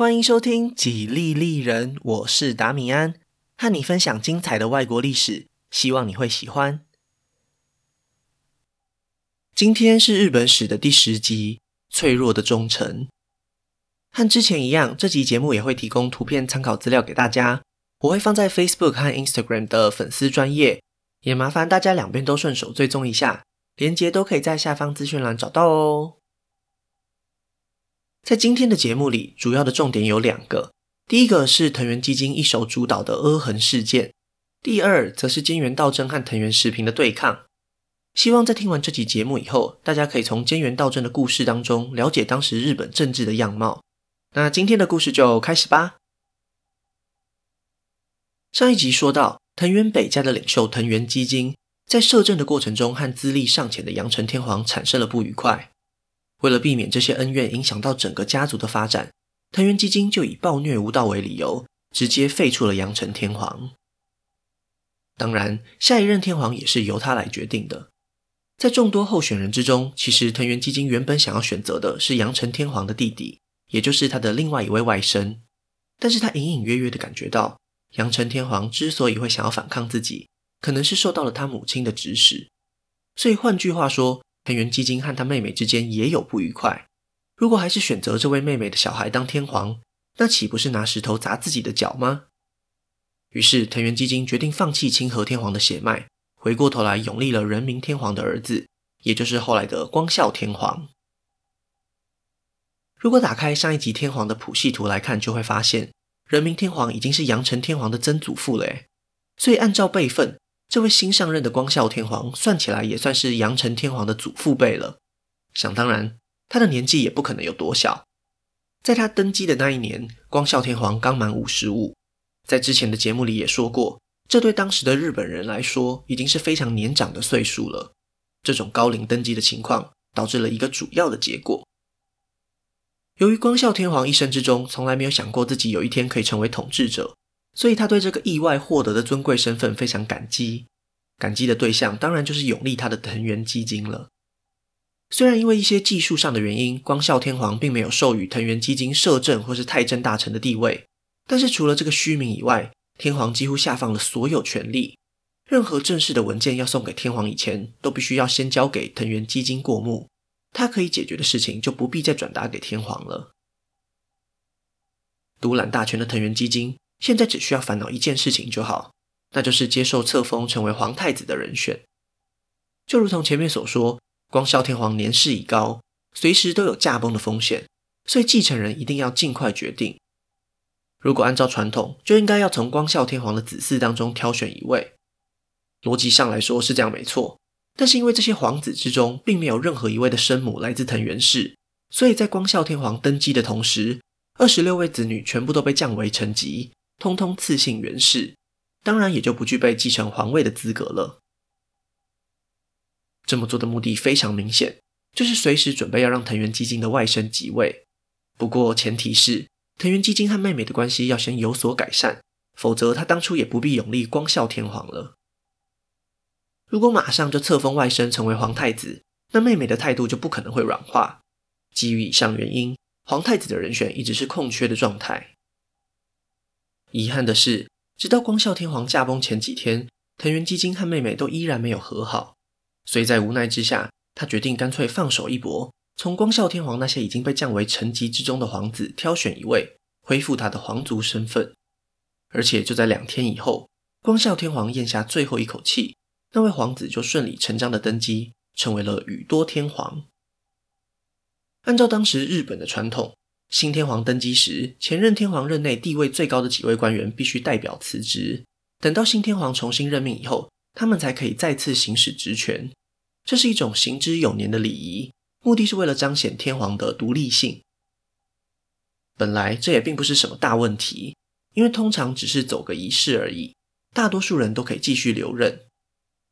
欢迎收听《几利利人》，我是达米安，和你分享精彩的外国历史，希望你会喜欢。今天是日本史的第十集，《脆弱的忠诚》。和之前一样，这集节目也会提供图片参考资料给大家，我会放在 Facebook 和 Instagram 的粉丝专页，也麻烦大家两边都顺手追踪一下，连接都可以在下方资讯栏找到哦。在今天的节目里，主要的重点有两个。第一个是藤原基金一手主导的阿横事件，第二则是菅原道真和藤原时平的对抗。希望在听完这集节目以后，大家可以从菅原道真的故事当中了解当时日本政治的样貌。那今天的故事就开始吧。上一集说到，藤原北家的领袖藤原基金在摄政的过程中和资历尚浅的阳城天皇产生了不愉快。为了避免这些恩怨影响到整个家族的发展，藤原基金就以暴虐无道为理由，直接废除了阳城天皇。当然，下一任天皇也是由他来决定的。在众多候选人之中，其实藤原基金原本想要选择的是阳城天皇的弟弟，也就是他的另外一位外甥。但是他隐隐约约的感觉到，阳城天皇之所以会想要反抗自己，可能是受到了他母亲的指使。所以换句话说，藤原基金和他妹妹之间也有不愉快。如果还是选择这位妹妹的小孩当天皇，那岂不是拿石头砸自己的脚吗？于是藤原基金决定放弃清河天皇的血脉，回过头来拥立了仁明天皇的儿子，也就是后来的光孝天皇。如果打开上一集天皇的谱系图来看，就会发现仁明天皇已经是阳城天皇的曾祖父了诶。所以按照辈分。这位新上任的光孝天皇，算起来也算是阳城天皇的祖父辈了。想当然，他的年纪也不可能有多小。在他登基的那一年，光孝天皇刚满五十五。在之前的节目里也说过，这对当时的日本人来说，已经是非常年长的岁数了。这种高龄登基的情况，导致了一个主要的结果。由于光孝天皇一生之中，从来没有想过自己有一天可以成为统治者。所以他对这个意外获得的尊贵身份非常感激，感激的对象当然就是永立他的藤原基金了。虽然因为一些技术上的原因，光孝天皇并没有授予藤原基金摄政或是太政大臣的地位，但是除了这个虚名以外，天皇几乎下放了所有权力，任何正式的文件要送给天皇以前，都必须要先交给藤原基金过目，他可以解决的事情就不必再转达给天皇了。独揽大权的藤原基金。现在只需要烦恼一件事情就好，那就是接受册封成为皇太子的人选。就如同前面所说，光孝天皇年事已高，随时都有驾崩的风险，所以继承人一定要尽快决定。如果按照传统，就应该要从光孝天皇的子嗣当中挑选一位。逻辑上来说是这样没错，但是因为这些皇子之中并没有任何一位的生母来自藤原氏，所以在光孝天皇登基的同时，二十六位子女全部都被降为臣级。通通赐姓源氏，当然也就不具备继承皇位的资格了。这么做的目的非常明显，就是随时准备要让藤原基金的外甥即位。不过前提是藤原基金和妹妹的关系要先有所改善，否则他当初也不必拥立光孝天皇了。如果马上就册封外甥成为皇太子，那妹妹的态度就不可能会软化。基于以上原因，皇太子的人选一直是空缺的状态。遗憾的是，直到光孝天皇驾崩前几天，藤原基金和妹妹都依然没有和好。所以在无奈之下，他决定干脆放手一搏，从光孝天皇那些已经被降为臣级之中的皇子挑选一位，恢复他的皇族身份。而且就在两天以后，光孝天皇咽下最后一口气，那位皇子就顺理成章的登基，成为了宇多天皇。按照当时日本的传统。新天皇登基时，前任天皇任内地位最高的几位官员必须代表辞职，等到新天皇重新任命以后，他们才可以再次行使职权。这是一种行之有年的礼仪，目的是为了彰显天皇的独立性。本来这也并不是什么大问题，因为通常只是走个仪式而已，大多数人都可以继续留任。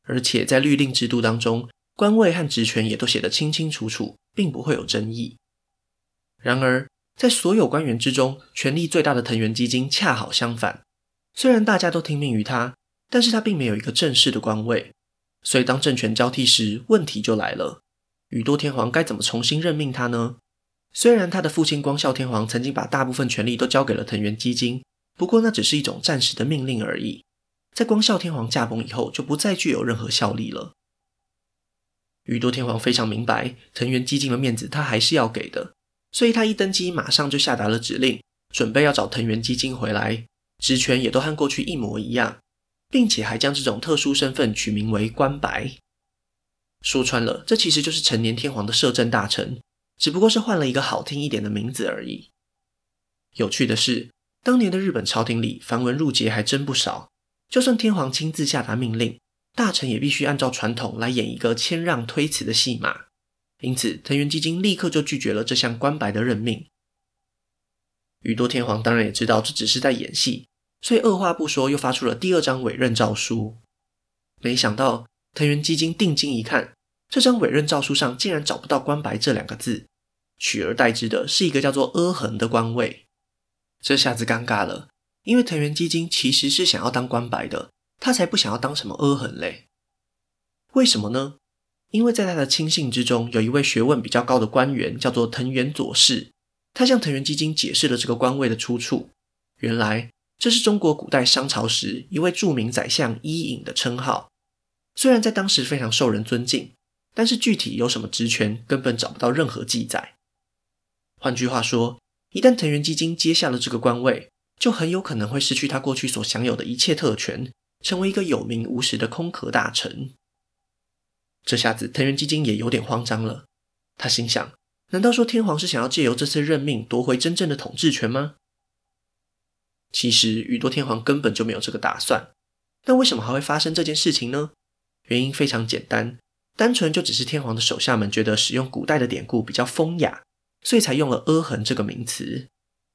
而且在律令制度当中，官位和职权也都写得清清楚楚，并不会有争议。然而，在所有官员之中，权力最大的藤原基金恰好相反。虽然大家都听命于他，但是他并没有一个正式的官位。所以当政权交替时，问题就来了：宇多天皇该怎么重新任命他呢？虽然他的父亲光孝天皇曾经把大部分权力都交给了藤原基金，不过那只是一种暂时的命令而已。在光孝天皇驾崩以后，就不再具有任何效力了。宇多天皇非常明白藤原基金的面子，他还是要给的，所以他一登基，马上就下达了指令，准备要找藤原基金回来，职权也都和过去一模一样，并且还将这种特殊身份取名为关白。说穿了，这其实就是成年天皇的摄政大臣，只不过是换了一个好听一点的名字而已。有趣的是，当年的日本朝廷里繁文缛节还真不少，就算天皇亲自下达命令，大臣也必须按照传统来演一个谦让推辞的戏码。因此，藤原基金立刻就拒绝了这项关白的任命。宇多天皇当然也知道这只是在演戏，所以二话不说又发出了第二张委任诏书。没想到。藤原基金定睛一看，这张委任诏书上竟然找不到“关白”这两个字，取而代之的是一个叫做“阿衡”的官位。这下子尴尬了，因为藤原基金其实是想要当关白的，他才不想要当什么阿衡嘞。为什么呢？因为在他的亲信之中，有一位学问比较高的官员，叫做藤原佐氏。他向藤原基金解释了这个官位的出处。原来这是中国古代商朝时一位著名宰相伊尹的称号。虽然在当时非常受人尊敬，但是具体有什么职权，根本找不到任何记载。换句话说，一旦藤原基金接下了这个官位，就很有可能会失去他过去所享有的一切特权，成为一个有名无实的空壳大臣。这下子，藤原基金也有点慌张了。他心想：难道说天皇是想要借由这次任命夺回真正的统治权吗？其实，宇多天皇根本就没有这个打算。那为什么还会发生这件事情呢？原因非常简单，单纯就只是天皇的手下们觉得使用古代的典故比较风雅，所以才用了“阿衡”这个名词。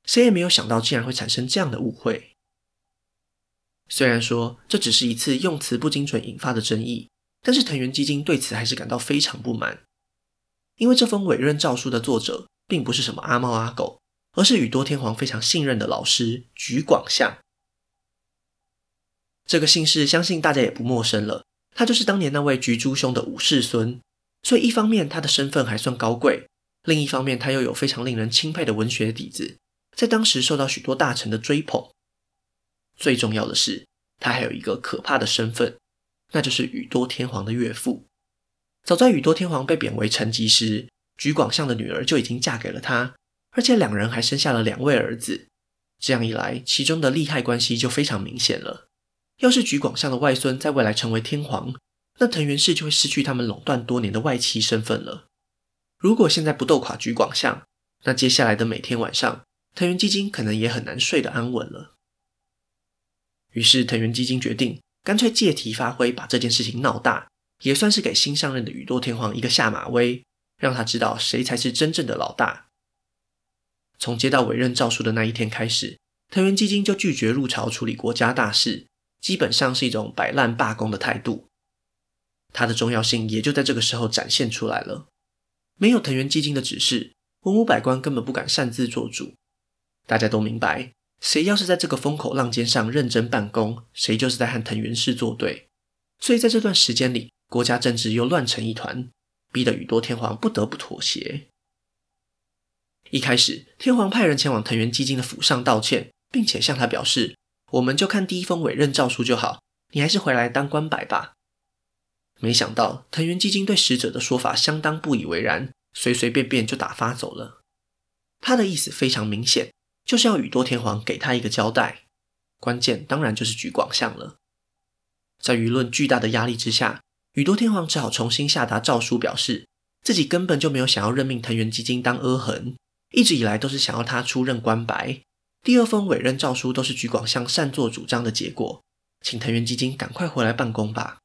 谁也没有想到，竟然会产生这样的误会。虽然说这只是一次用词不精准引发的争议，但是藤原基金对此还是感到非常不满，因为这封委任诏书的作者并不是什么阿猫阿狗，而是宇多天皇非常信任的老师橘广相。这个姓氏相信大家也不陌生了。他就是当年那位橘猪兄的五世孙，所以一方面他的身份还算高贵，另一方面他又有非常令人钦佩的文学底子，在当时受到许多大臣的追捧。最重要的是，他还有一个可怕的身份，那就是宇多天皇的岳父。早在宇多天皇被贬为臣级时，橘广相的女儿就已经嫁给了他，而且两人还生下了两位儿子。这样一来，其中的利害关系就非常明显了。要是橘广相的外孙在未来成为天皇，那藤原氏就会失去他们垄断多年的外戚身份了。如果现在不斗垮橘广相，那接下来的每天晚上，藤原基金可能也很难睡得安稳了。于是藤原基金决定干脆借题发挥，把这件事情闹大，也算是给新上任的宇多天皇一个下马威，让他知道谁才是真正的老大。从接到委任诏书的那一天开始，藤原基金就拒绝入朝处理国家大事。基本上是一种摆烂罢工的态度，它的重要性也就在这个时候展现出来了。没有藤原基金的指示，文武百官根本不敢擅自做主。大家都明白，谁要是在这个风口浪尖上认真办公，谁就是在和藤原氏作对。所以在这段时间里，国家政治又乱成一团，逼得宇多天皇不得不妥协。一开始，天皇派人前往藤原基金的府上道歉，并且向他表示。我们就看第一封委任诏书就好，你还是回来当官白吧。没想到藤原基金对使者的说法相当不以为然，随随便便就打发走了。他的意思非常明显，就是要宇多天皇给他一个交代。关键当然就是橘广相了。在舆论巨大的压力之下，宇多天皇只好重新下达诏书，表示自己根本就没有想要任命藤原基金当阿衡，一直以来都是想要他出任关白。第二封委任诏书都是橘广相擅作主张的结果，请藤原基金赶快回来办公吧。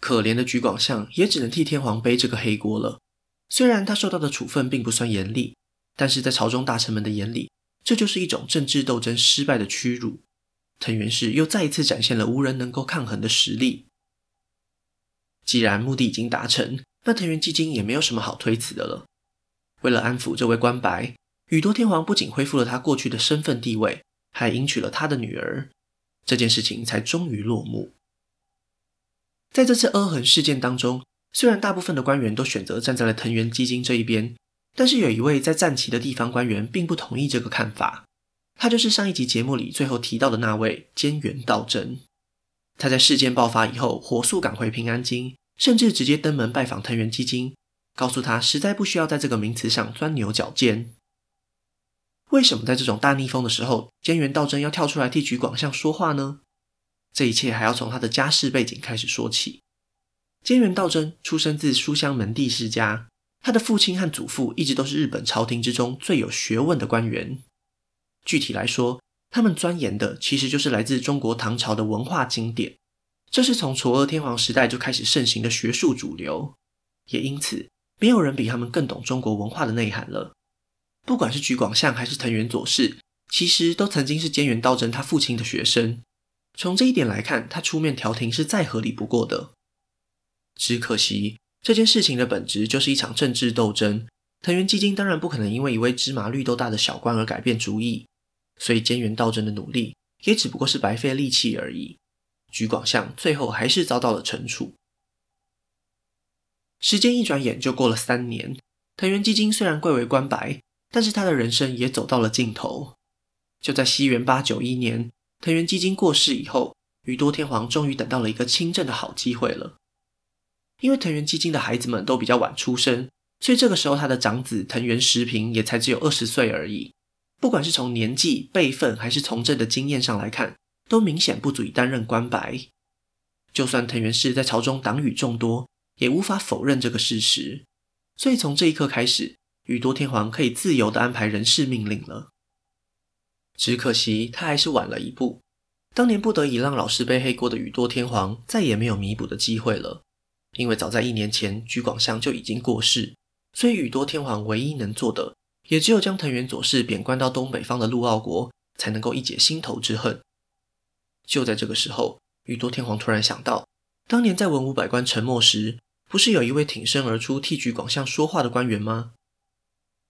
可怜的橘广相也只能替天皇背这个黑锅了。虽然他受到的处分并不算严厉，但是在朝中大臣们的眼里，这就是一种政治斗争失败的屈辱。藤原氏又再一次展现了无人能够抗衡的实力。既然目的已经达成，那藤原基金也没有什么好推辞的了。为了安抚这位官白。宇多天皇不仅恢复了他过去的身份地位，还迎娶了他的女儿，这件事情才终于落幕。在这次阿衡事件当中，虽然大部分的官员都选择站在了藤原基金这一边，但是有一位在战旗的地方官员并不同意这个看法，他就是上一集节目里最后提到的那位菅原道真。他在事件爆发以后，火速赶回平安京，甚至直接登门拜访藤原基金，告诉他实在不需要在这个名词上钻牛角尖。为什么在这种大逆风的时候，菅原道真要跳出来替橘广相说话呢？这一切还要从他的家世背景开始说起。菅原道真出生自书香门第世家，他的父亲和祖父一直都是日本朝廷之中最有学问的官员。具体来说，他们钻研的其实就是来自中国唐朝的文化经典，这是从嵯峨天皇时代就开始盛行的学术主流，也因此没有人比他们更懂中国文化的内涵了。不管是橘广相还是藤原佐氏，其实都曾经是菅原道真他父亲的学生。从这一点来看，他出面调停是再合理不过的。只可惜这件事情的本质就是一场政治斗争，藤原基金当然不可能因为一位芝麻绿豆大的小官而改变主意，所以菅原道真的努力也只不过是白费力气而已。橘广相最后还是遭到了惩处。时间一转眼就过了三年，藤原基金虽然贵为官白。但是他的人生也走到了尽头。就在西元八九一年，藤原基金过世以后，宇多天皇终于等到了一个亲政的好机会了。因为藤原基金的孩子们都比较晚出生，所以这个时候他的长子藤原时平也才只有二十岁而已。不管是从年纪、辈分，还是从政的经验上来看，都明显不足以担任官白。就算藤原氏在朝中党羽众多，也无法否认这个事实。所以从这一刻开始，宇多天皇可以自由地安排人事命令了，只可惜他还是晚了一步。当年不得已让老师背黑锅的宇多天皇再也没有弥补的机会了，因为早在一年前，橘广相就已经过世，所以宇多天皇唯一能做的，也只有将藤原佐氏贬官到东北方的陆奥国，才能够一解心头之恨。就在这个时候，宇多天皇突然想到，当年在文武百官沉默时，不是有一位挺身而出替橘广相说话的官员吗？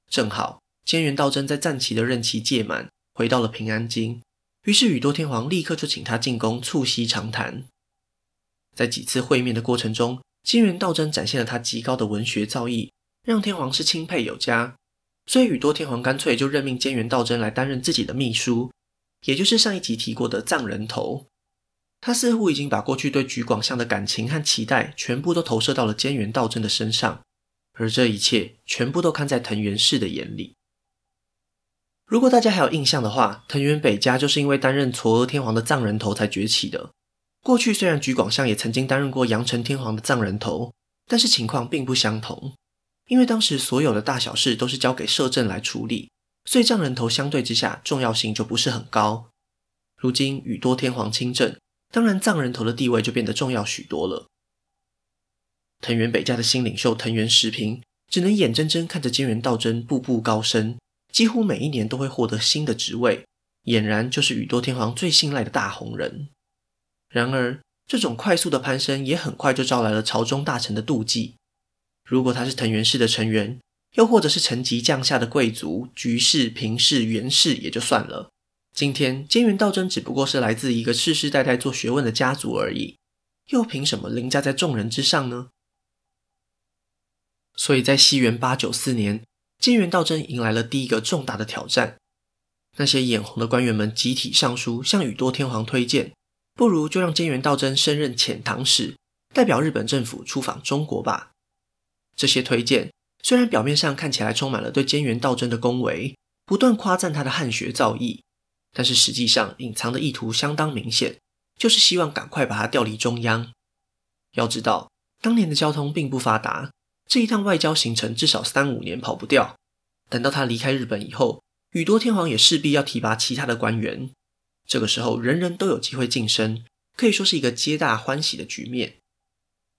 正好，菅原道真在战旗的任期届满，回到了平安京。于是宇多天皇立刻就请他进宫促膝长谈。在几次会面的过程中，菅原道真展现了他极高的文学造诣，让天皇是钦佩有加。所以宇多天皇干脆就任命菅原道真来担任自己的秘书，也就是上一集提过的藏人头。他似乎已经把过去对橘广相的感情和期待，全部都投射到了菅原道真的身上。而这一切全部都看在藤原氏的眼里。如果大家还有印象的话，藤原北家就是因为担任嵯峨天皇的藏人头才崛起的。过去虽然橘广相也曾经担任过阳城天皇的藏人头，但是情况并不相同。因为当时所有的大小事都是交给摄政来处理，所以藏人头相对之下重要性就不是很高。如今宇多天皇亲政，当然藏人头的地位就变得重要许多了。藤原北家的新领袖藤原时平只能眼睁睁看着菅原道真步步高升，几乎每一年都会获得新的职位，俨然就是宇多天皇最信赖的大红人。然而，这种快速的攀升也很快就招来了朝中大臣的妒忌。如果他是藤原氏的成员，又或者是层级降下的贵族、局氏、平氏、源氏也就算了，今天菅原道真只不过是来自一个世世代代做学问的家族而已，又凭什么凌驾在众人之上呢？所以在西元八九四年，菅原道真迎来了第一个重大的挑战。那些眼红的官员们集体上书向宇多天皇推荐，不如就让菅原道真升任遣唐使，代表日本政府出访中国吧。这些推荐虽然表面上看起来充满了对菅原道真的恭维，不断夸赞他的汉学造诣，但是实际上隐藏的意图相当明显，就是希望赶快把他调离中央。要知道，当年的交通并不发达。这一趟外交行程至少三五年跑不掉。等到他离开日本以后，宇多天皇也势必要提拔其他的官员。这个时候，人人都有机会晋升，可以说是一个皆大欢喜的局面。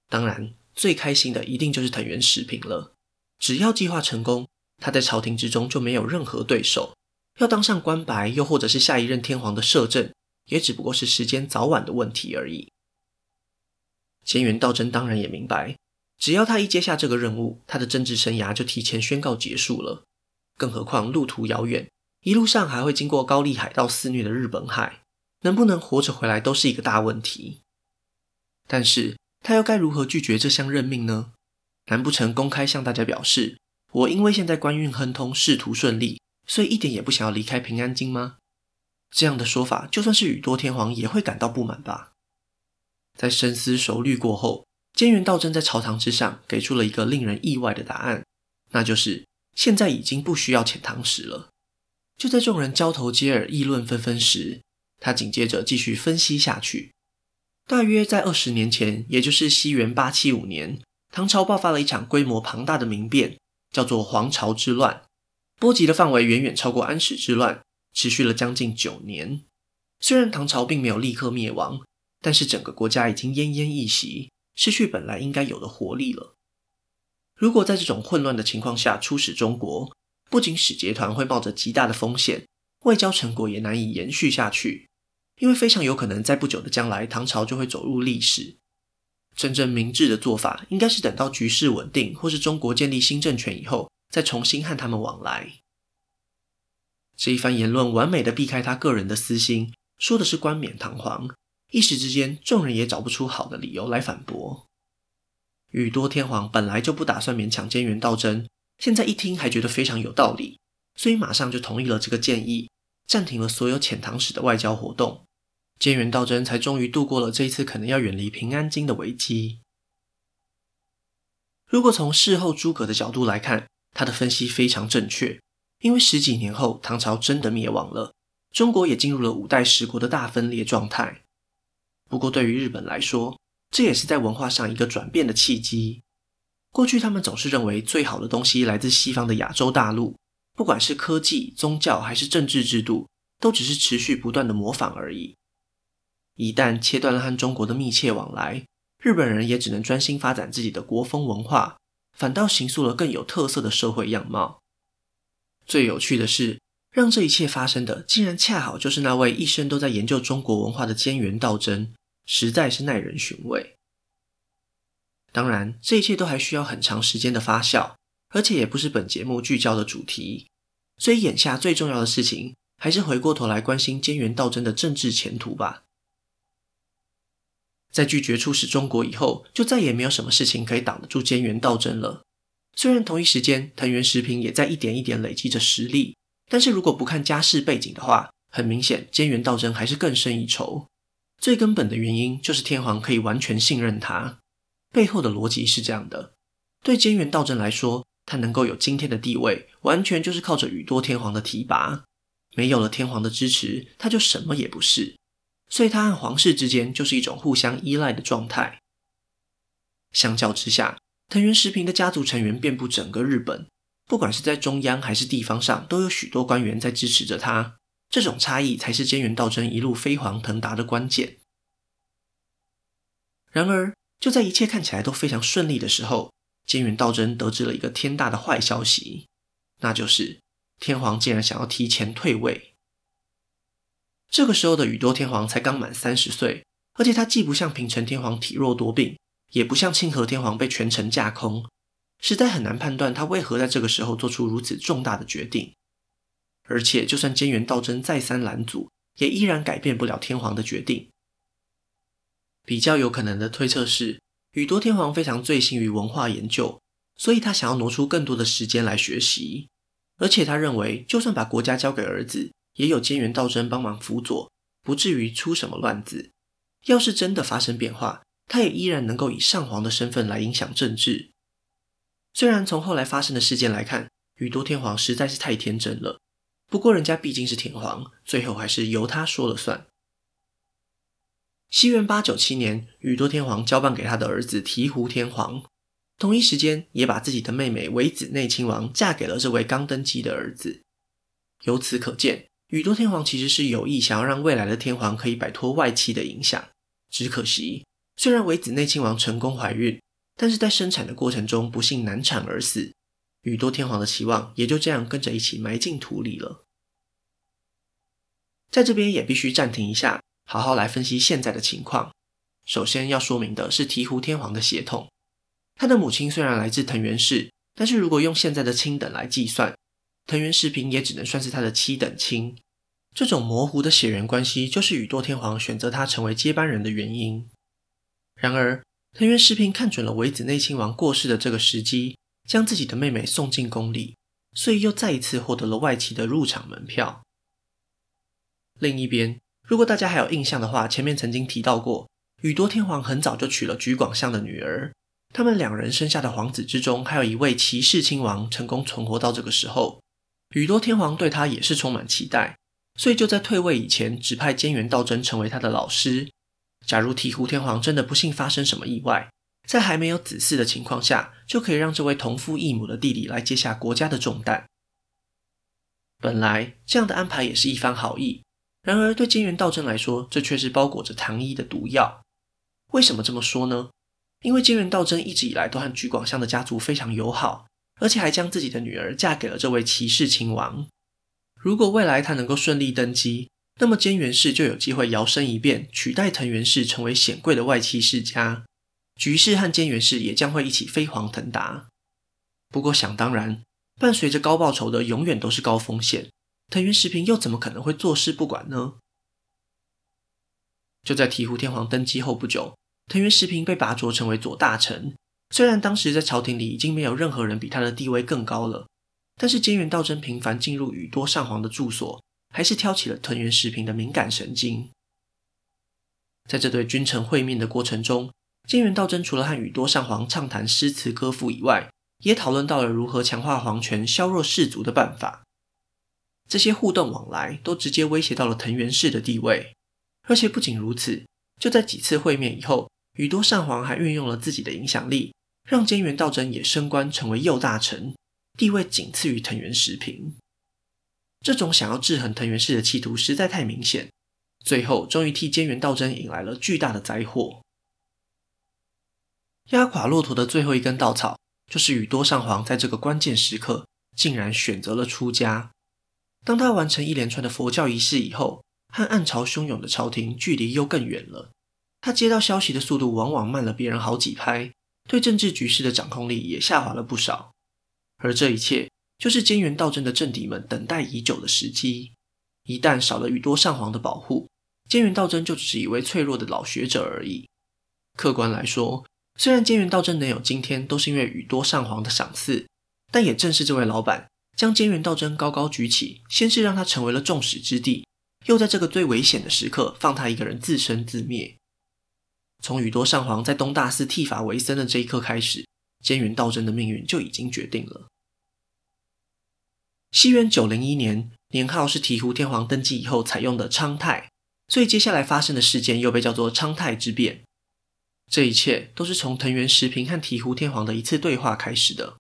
当然，最开心的一定就是藤原时平了。只要计划成功，他在朝廷之中就没有任何对手。要当上官白，又或者是下一任天皇的摄政，也只不过是时间早晚的问题而已。菅原道真当然也明白。只要他一接下这个任务，他的政治生涯就提前宣告结束了。更何况路途遥远，一路上还会经过高丽海盗肆虐的日本海，能不能活着回来都是一个大问题。但是他又该如何拒绝这项任命呢？难不成公开向大家表示，我因为现在官运亨通，仕途顺利，所以一点也不想要离开平安京吗？这样的说法，就算是宇多天皇也会感到不满吧。在深思熟虑过后，菅原道真在朝堂之上给出了一个令人意外的答案，那就是现在已经不需要遣唐使了。就在众人交头接耳、议论纷纷时，他紧接着继续分析下去。大约在二十年前，也就是西元八七五年，唐朝爆发了一场规模庞大的民变，叫做黄巢之乱，波及的范围远远超过安史之乱，持续了将近九年。虽然唐朝并没有立刻灭亡。但是整个国家已经奄奄一息，失去本来应该有的活力了。如果在这种混乱的情况下出使中国，不仅使节团会冒着极大的风险，外交成果也难以延续下去，因为非常有可能在不久的将来，唐朝就会走入历史。真正明智的做法，应该是等到局势稳定，或是中国建立新政权以后，再重新和他们往来。这一番言论完美的避开他个人的私心，说的是冠冕堂皇。一时之间，众人也找不出好的理由来反驳。宇多天皇本来就不打算勉强菅原道真，现在一听还觉得非常有道理，所以马上就同意了这个建议，暂停了所有遣唐使的外交活动。菅原道真才终于度过了这一次可能要远离平安京的危机。如果从事后诸葛的角度来看，他的分析非常正确，因为十几年后唐朝真的灭亡了，中国也进入了五代十国的大分裂状态。不过，对于日本来说，这也是在文化上一个转变的契机。过去，他们总是认为最好的东西来自西方的亚洲大陆，不管是科技、宗教还是政治制度，都只是持续不断的模仿而已。一旦切断了和中国的密切往来，日本人也只能专心发展自己的国风文化，反倒形塑了更有特色的社会样貌。最有趣的是，让这一切发生的，竟然恰好就是那位一生都在研究中国文化的菅原道真。实在是耐人寻味。当然，这一切都还需要很长时间的发酵，而且也不是本节目聚焦的主题。所以，眼下最重要的事情，还是回过头来关心菅原道真的政治前途吧。在拒绝出使中国以后，就再也没有什么事情可以挡得住菅原道真了。虽然同一时间，藤原时平也在一点一点累积着实力，但是如果不看家世背景的话，很明显，菅原道真还是更胜一筹。最根本的原因就是天皇可以完全信任他，背后的逻辑是这样的：对菅原道真来说，他能够有今天的地位，完全就是靠着宇多天皇的提拔。没有了天皇的支持，他就什么也不是。所以他和皇室之间就是一种互相依赖的状态。相较之下，藤原时平的家族成员遍布整个日本，不管是在中央还是地方上，都有许多官员在支持着他。这种差异才是菅原道真一路飞黄腾达的关键。然而，就在一切看起来都非常顺利的时候，菅原道真得知了一个天大的坏消息，那就是天皇竟然想要提前退位。这个时候的宇多天皇才刚满三十岁，而且他既不像平成天皇体弱多病，也不像庆和天皇被权臣架空，实在很难判断他为何在这个时候做出如此重大的决定。而且，就算菅原道真再三拦阻，也依然改变不了天皇的决定。比较有可能的推测是，宇多天皇非常醉心于文化研究，所以他想要挪出更多的时间来学习。而且他认为，就算把国家交给儿子，也有菅原道真帮忙辅佐，不至于出什么乱子。要是真的发生变化，他也依然能够以上皇的身份来影响政治。虽然从后来发生的事件来看，宇多天皇实在是太天真了。不过，人家毕竟是天皇，最后还是由他说了算。西元八九七年，宇多天皇交办给他的儿子醍醐天皇，同一时间也把自己的妹妹尾子内亲王嫁给了这位刚登基的儿子。由此可见，宇多天皇其实是有意想要让未来的天皇可以摆脱外戚的影响。只可惜，虽然尾子内亲王成功怀孕，但是在生产的过程中不幸难产而死。宇多天皇的期望也就这样跟着一起埋进土里了。在这边也必须暂停一下，好好来分析现在的情况。首先要说明的是醍醐天皇的血统，他的母亲虽然来自藤原氏，但是如果用现在的亲等来计算，藤原时平也只能算是他的七等亲。这种模糊的血缘关系，就是宇多天皇选择他成为接班人的原因。然而，藤原时平看准了尾子内亲王过世的这个时机。将自己的妹妹送进宫里，所以又再一次获得了外戚的入场门票。另一边，如果大家还有印象的话，前面曾经提到过，宇多天皇很早就娶了橘广相的女儿，他们两人生下的皇子之中，还有一位齐世亲王成功存活到这个时候，宇多天皇对他也是充满期待，所以就在退位以前，指派菅原道真成为他的老师。假如醍醐天皇真的不幸发生什么意外，在还没有子嗣的情况下，就可以让这位同父异母的弟弟来接下国家的重担。本来这样的安排也是一番好意，然而对菅原道真来说，这却是包裹着糖衣的毒药。为什么这么说呢？因为菅原道真一直以来都和橘广相的家族非常友好，而且还将自己的女儿嫁给了这位骑士亲王。如果未来他能够顺利登基，那么菅原氏就有机会摇身一变，取代藤原氏成为显贵的外戚世家。橘氏和菅原氏也将会一起飞黄腾达。不过想当然，伴随着高报酬的永远都是高风险。藤原时平又怎么可能会坐视不管呢？就在醍醐天皇登基后不久，藤原时平被拔擢成为左大臣。虽然当时在朝廷里已经没有任何人比他的地位更高了，但是菅原道真频繁进入宇多上皇的住所，还是挑起了藤原时平的敏感神经。在这对君臣会面的过程中，菅原道真除了和宇多上皇畅谈诗词歌赋以外，也讨论到了如何强化皇权、削弱士族的办法。这些互动往来都直接威胁到了藤原氏的地位。而且不仅如此，就在几次会面以后，宇多上皇还运用了自己的影响力，让菅原道真也升官成为右大臣，地位仅次于藤原时平。这种想要制衡藤原氏的企图实在太明显，最后终于替菅原道真引来了巨大的灾祸。压垮骆驼的最后一根稻草，就是宇多上皇在这个关键时刻竟然选择了出家。当他完成一连串的佛教仪式以后，和暗潮汹涌的朝廷距离又更远了。他接到消息的速度往往慢了别人好几拍，对政治局势的掌控力也下滑了不少。而这一切，就是菅原道真的政敌们等待已久的时机。一旦少了宇多上皇的保护，菅原道真就只是一位脆弱的老学者而已。客观来说，虽然菅原道真能有今天，都是因为宇多上皇的赏赐，但也正是这位老板将菅原道真高高举起，先是让他成为了众矢之的，又在这个最危险的时刻放他一个人自生自灭。从宇多上皇在东大寺剃发为僧的这一刻开始，菅原道真的命运就已经决定了。西元九零一年，年号是醍醐天皇登基以后采用的昌泰，所以接下来发生的事件又被叫做昌泰之变。这一切都是从藤原时平和醍醐天皇的一次对话开始的。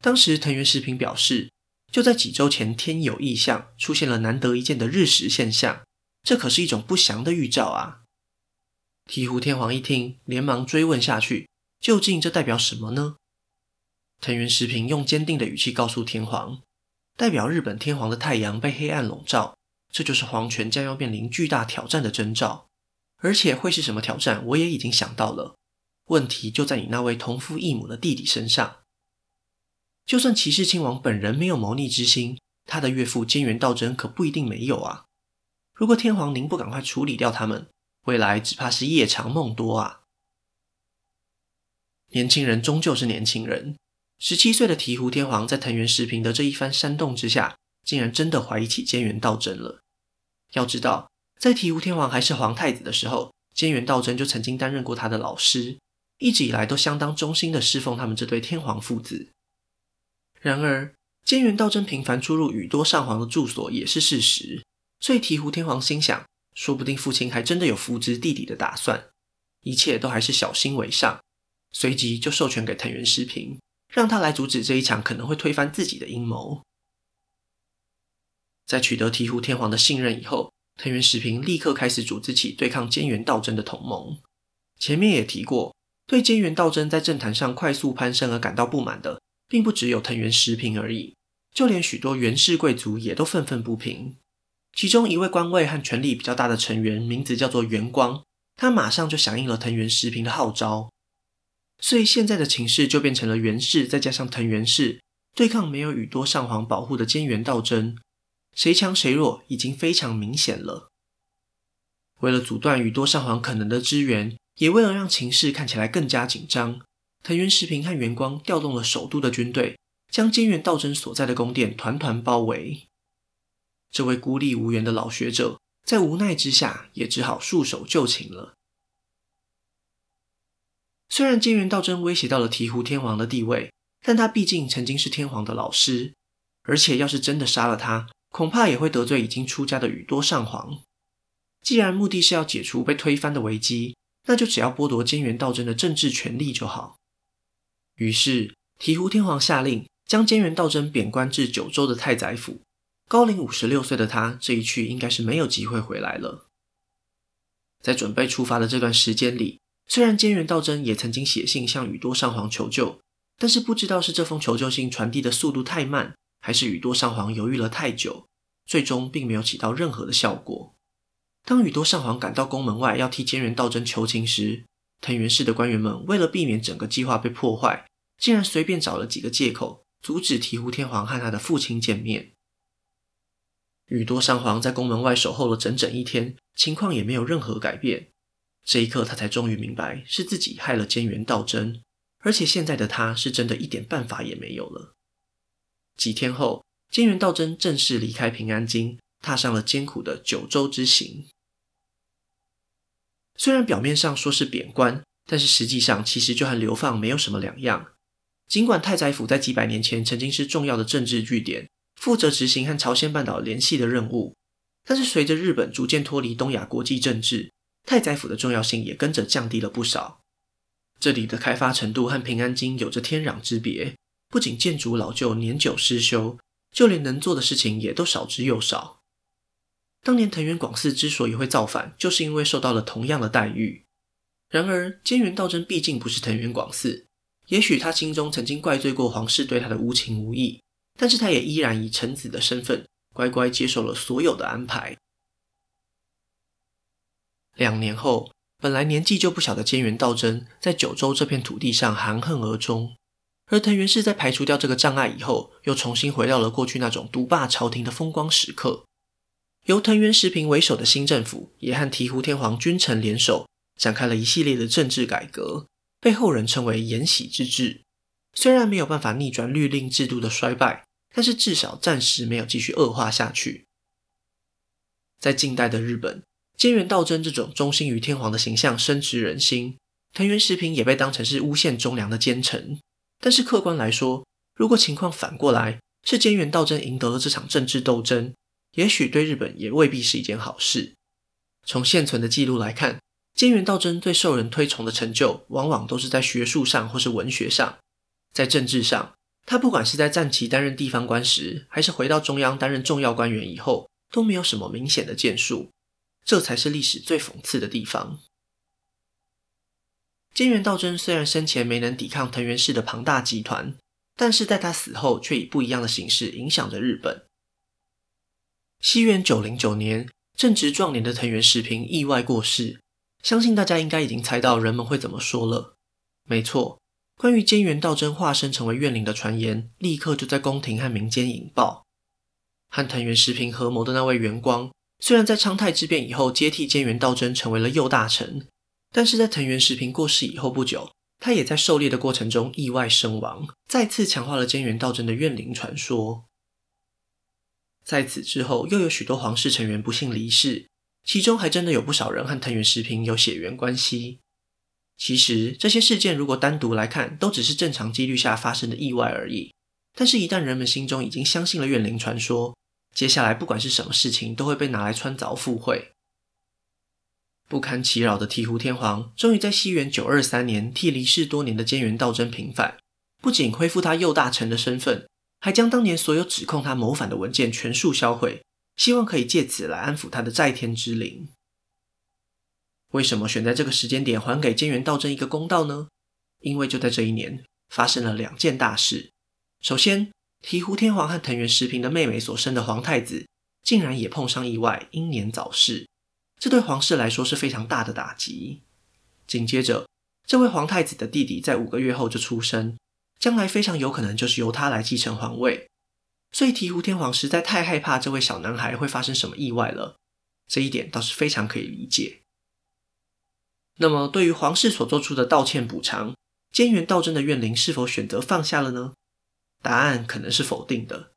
当时藤原时平表示，就在几周前，天有异象，出现了难得一见的日食现象，这可是一种不祥的预兆啊！醍醐天皇一听，连忙追问下去，究竟这代表什么呢？藤原时平用坚定的语气告诉天皇，代表日本天皇的太阳被黑暗笼罩，这就是皇权将要面临巨大挑战的征兆。而且会是什么挑战，我也已经想到了。问题就在你那位同父异母的弟弟身上。就算齐世亲王本人没有谋逆之心，他的岳父菅原道真可不一定没有啊。如果天皇您不赶快处理掉他们，未来只怕是夜长梦多啊。年轻人终究是年轻人。十七岁的醍醐天皇在藤原时平的这一番煽动之下，竟然真的怀疑起菅原道真了。要知道。在醍醐天皇还是皇太子的时候，菅原道真就曾经担任过他的老师，一直以来都相当忠心的侍奉他们这对天皇父子。然而，菅原道真频繁出入宇多上皇的住所也是事实，所以醍醐天皇心想，说不定父亲还真的有扶植弟弟的打算，一切都还是小心为上。随即就授权给藤原时平，让他来阻止这一场可能会推翻自己的阴谋。在取得醍醐天皇的信任以后，藤原时平立刻开始组织起对抗菅原道真的同盟。前面也提过，对菅原道真在政坛上快速攀升而感到不满的，并不只有藤原时平而已，就连许多源氏贵族也都愤愤不平。其中一位官位和权力比较大的成员，名字叫做源光，他马上就响应了藤原时平的号召。所以现在的情势就变成了源氏再加上藤原氏对抗没有宇多上皇保护的菅原道真。谁强谁弱已经非常明显了。为了阻断宇多上皇可能的支援，也为了让情势看起来更加紧张，藤原时平和元光调动了首都的军队，将菅原道真所在的宫殿团团包围。这位孤立无援的老学者，在无奈之下，也只好束手就擒了。虽然菅原道真威胁到了醍醐天皇的地位，但他毕竟曾经是天皇的老师，而且要是真的杀了他，恐怕也会得罪已经出家的宇多上皇。既然目的是要解除被推翻的危机，那就只要剥夺菅原道真的政治权力就好。于是，醍醐天皇下令将菅原道真贬官至九州的太宰府。高龄五十六岁的他，这一去应该是没有机会回来了。在准备出发的这段时间里，虽然菅原道真也曾经写信向宇多上皇求救，但是不知道是这封求救信传递的速度太慢，还是宇多上皇犹豫了太久，最终并没有起到任何的效果。当宇多上皇赶到宫门外要替菅原道真求情时，藤原氏的官员们为了避免整个计划被破坏，竟然随便找了几个借口阻止醍醐天皇和他的父亲见面。宇多上皇在宫门外守候了整整一天，情况也没有任何改变。这一刻，他才终于明白是自己害了菅原道真，而且现在的他是真的一点办法也没有了。几天后，菅原道真正式离开平安京，踏上了艰苦的九州之行。虽然表面上说是贬官，但是实际上其实就和流放没有什么两样。尽管太宰府在几百年前曾经是重要的政治据点。负责执行和朝鲜半岛联系的任务，但是随着日本逐渐脱离东亚国际政治，太宰府的重要性也跟着降低了不少。这里的开发程度和平安京有着天壤之别，不仅建筑老旧、年久失修，就连能做的事情也都少之又少。当年藤原广嗣之所以会造反，就是因为受到了同样的待遇。然而，菅原道真毕竟不是藤原广嗣，也许他心中曾经怪罪过皇室对他的无情无义。但是他也依然以臣子的身份，乖乖接受了所有的安排。两年后，本来年纪就不小的菅原道真，在九州这片土地上含恨而终。而藤原氏在排除掉这个障碍以后，又重新回到了过去那种独霸朝廷的风光时刻。由藤原时平为首的新政府，也和醍醐天皇君臣联手，展开了一系列的政治改革，被后人称为延禧之治。虽然没有办法逆转律令制度的衰败。但是至少暂时没有继续恶化下去。在近代的日本，菅原道真这种忠心于天皇的形象深植人心，藤原时平也被当成是诬陷忠良的奸臣。但是客观来说，如果情况反过来，是菅原道真赢得了这场政治斗争，也许对日本也未必是一件好事。从现存的记录来看，菅原道真最受人推崇的成就，往往都是在学术上或是文学上，在政治上。他不管是在战旗担任地方官时，还是回到中央担任重要官员以后，都没有什么明显的建树，这才是历史最讽刺的地方。菅原道真虽然生前没能抵抗藤原氏的庞大集团，但是在他死后却以不一样的形式影响着日本。西元九零九年，正值壮年的藤原时平意外过世，相信大家应该已经猜到人们会怎么说了。没错。关于菅原道真化身成为怨灵的传言，立刻就在宫廷和民间引爆。和藤原时平合谋的那位元光，虽然在昌太之变以后接替菅原道真成为了右大臣，但是在藤原时平过世以后不久，他也在狩猎的过程中意外身亡，再次强化了菅原道真的怨灵传说。在此之后，又有许多皇室成员不幸离世，其中还真的有不少人和藤原时平有血缘关系。其实这些事件如果单独来看，都只是正常几率下发生的意外而已。但是，一旦人们心中已经相信了怨灵传说，接下来不管是什么事情，都会被拿来穿凿附会。不堪其扰的醍醐天皇终于在西元九二三年替离世多年的菅原道真平反，不仅恢复他右大臣的身份，还将当年所有指控他谋反的文件全数销毁，希望可以借此来安抚他的在天之灵。为什么选在这个时间点还给菅原道真一个公道呢？因为就在这一年发生了两件大事。首先，醍醐天皇和藤原时平的妹妹所生的皇太子竟然也碰上意外，英年早逝，这对皇室来说是非常大的打击。紧接着，这位皇太子的弟弟在五个月后就出生，将来非常有可能就是由他来继承皇位。所以，醍醐天皇实在太害怕这位小男孩会发生什么意外了。这一点倒是非常可以理解。那么，对于皇室所做出的道歉补偿，菅原道真的怨灵是否选择放下了呢？答案可能是否定的，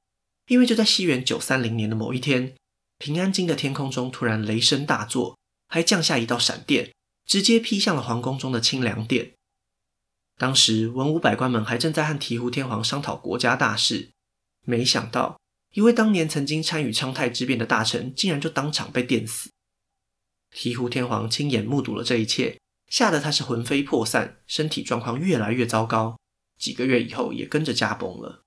因为就在西元九三零年的某一天，平安京的天空中突然雷声大作，还降下一道闪电，直接劈向了皇宫中的清凉殿。当时文武百官们还正在和醍醐天皇商讨国家大事，没想到一位当年曾经参与昌泰之变的大臣，竟然就当场被电死。醍醐天皇亲眼目睹了这一切。吓得他是魂飞魄散，身体状况越来越糟糕，几个月以后也跟着驾崩了。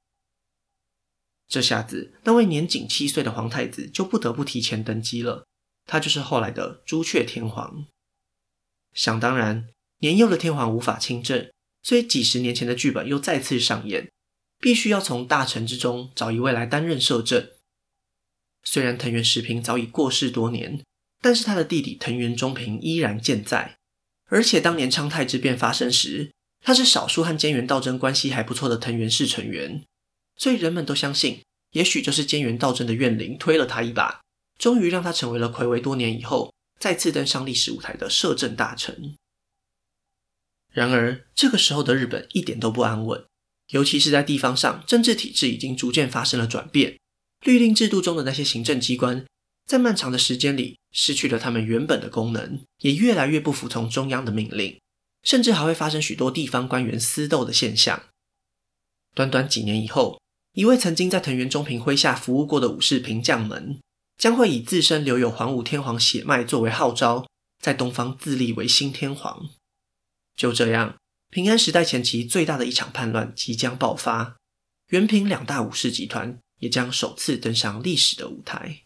这下子，那位年仅七岁的皇太子就不得不提前登基了。他就是后来的朱雀天皇。想当然，年幼的天皇无法亲政，所以几十年前的剧本又再次上演，必须要从大臣之中找一位来担任摄政。虽然藤原时平早已过世多年，但是他的弟弟藤原忠平依然健在。而且当年昌泰之变发生时，他是少数和菅原道真关系还不错的藤原氏成员，所以人们都相信，也许就是菅原道真的怨灵推了他一把，终于让他成为了睽违多年以后再次登上历史舞台的摄政大臣。然而，这个时候的日本一点都不安稳，尤其是在地方上，政治体制已经逐渐发生了转变，律令制度中的那些行政机关。在漫长的时间里，失去了他们原本的功能，也越来越不服从中央的命令，甚至还会发生许多地方官员私斗的现象。短短几年以后，一位曾经在藤原忠平麾下服务过的武士平将门，将会以自身留有桓武天皇血脉作为号召，在东方自立为新天皇。就这样，平安时代前期最大的一场叛乱即将爆发，源平两大武士集团也将首次登上历史的舞台。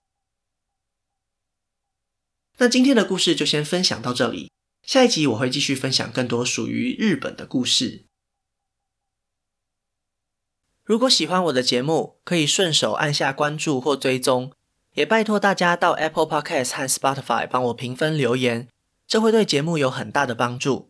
那今天的故事就先分享到这里，下一集我会继续分享更多属于日本的故事。如果喜欢我的节目，可以顺手按下关注或追踪，也拜托大家到 Apple Podcast 和 Spotify 帮我评分留言，这会对节目有很大的帮助。